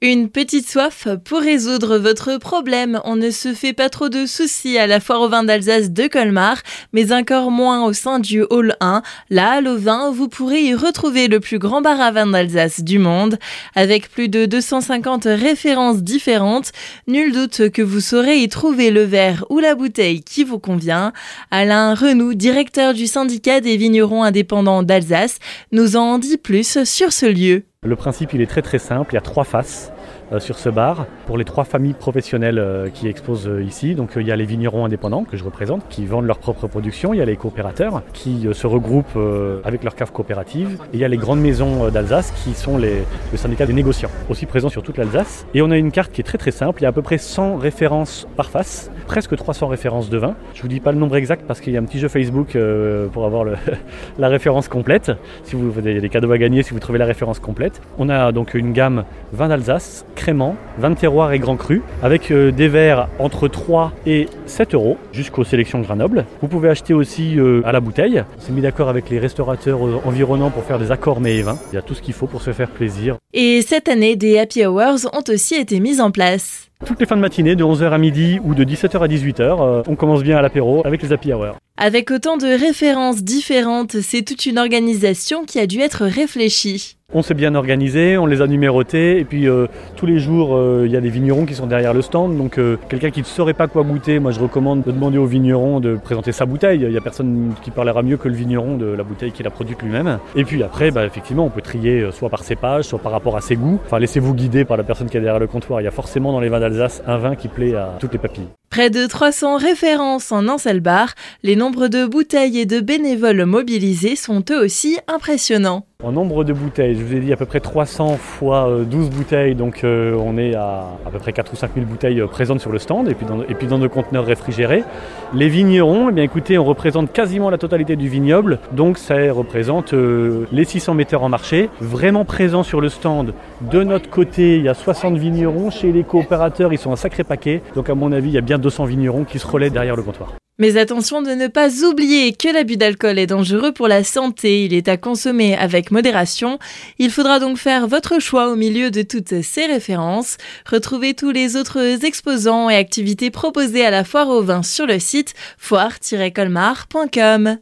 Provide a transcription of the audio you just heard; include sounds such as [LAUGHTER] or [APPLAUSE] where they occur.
Une petite soif pour résoudre votre problème. On ne se fait pas trop de soucis à la foire au vin d'Alsace de Colmar, mais encore moins au sein du Hall 1. La Halle au vin, vous pourrez y retrouver le plus grand bar à vin d'Alsace du monde. Avec plus de 250 références différentes, nul doute que vous saurez y trouver le verre ou la bouteille qui vous convient. Alain Renou, directeur du syndicat des vignerons indépendants d'Alsace, nous en dit plus sur ce lieu. Le principe, il est très très simple. Il y a trois faces sur ce bar pour les trois familles professionnelles euh, qui exposent euh, ici. Donc il y a les vignerons indépendants que je représente qui vendent leur propre production. Il y a les coopérateurs qui se regroupent avec leur cave coopérative. Et il y a les grandes maisons d'Alsace qui sont le syndicat des négociants, aussi présents sur toute l'Alsace. Et on a une carte qui est très très simple. Il y a à peu près 100 références par face, presque 300 références de vin. Je vous dis pas le nombre exact parce qu'il y a un petit jeu Facebook pour avoir [LAUGHS] la référence complète. Si vous avez des cadeaux à gagner, si vous trouvez la référence complète. On a donc une gamme vin d'Alsace, crément, vin de terroir et grand cru, avec euh, des verres entre 3 et 7 euros jusqu'aux sélections Grenoble. Vous pouvez acheter aussi euh, à la bouteille. On s'est mis d'accord avec les restaurateurs euh, environnants pour faire des accords mets et vins. Il y a tout ce qu'il faut pour se faire plaisir. Et cette année, des happy hours ont aussi été mis en place. Toutes les fins de matinée, de 11h à midi ou de 17h à 18h, on commence bien à l'apéro avec les happy hours. Avec autant de références différentes, c'est toute une organisation qui a dû être réfléchie. On s'est bien organisé, on les a numérotés et puis euh, tous les jours euh, il y a des vignerons qui sont derrière le stand. Donc euh, quelqu'un qui ne saurait pas quoi goûter, moi je recommande de demander au vigneron de présenter sa bouteille. Il n'y a personne qui parlera mieux que le vigneron de la bouteille qu'il a produite lui-même. Et puis après, bah, effectivement, on peut trier soit par cépage, soit par rapport à ses goûts. Enfin laissez-vous guider par la personne qui est derrière le comptoir. Il y a forcément dans les vins d'Alsace un vin qui plaît à toutes les papilles. Près de 300 références en un seul bar, les nombres de bouteilles et de bénévoles mobilisés sont eux aussi impressionnants. En nombre de bouteilles, je vous ai dit à peu près 300 fois 12 euh, bouteilles, donc euh, on est à à peu près 4 ou 5 000 bouteilles euh, présentes sur le stand et puis dans, et puis dans nos conteneurs réfrigérés. Les vignerons, eh bien écoutez, on représente quasiment la totalité du vignoble, donc ça représente les 600 metteurs en marché, vraiment présents sur le stand. De notre côté, il y a 60 vignerons, chez les coopérateurs, ils sont un sacré paquet, donc à mon avis, il y a bien 200 vignerons qui se relaient derrière le comptoir. Mais attention de ne pas oublier que l'abus d'alcool est dangereux pour la santé, il est à consommer avec modération. Il faudra donc faire votre choix au milieu de toutes ces références. Retrouvez tous les autres exposants et activités proposées à la foire au vin sur le site foire-colmar.com.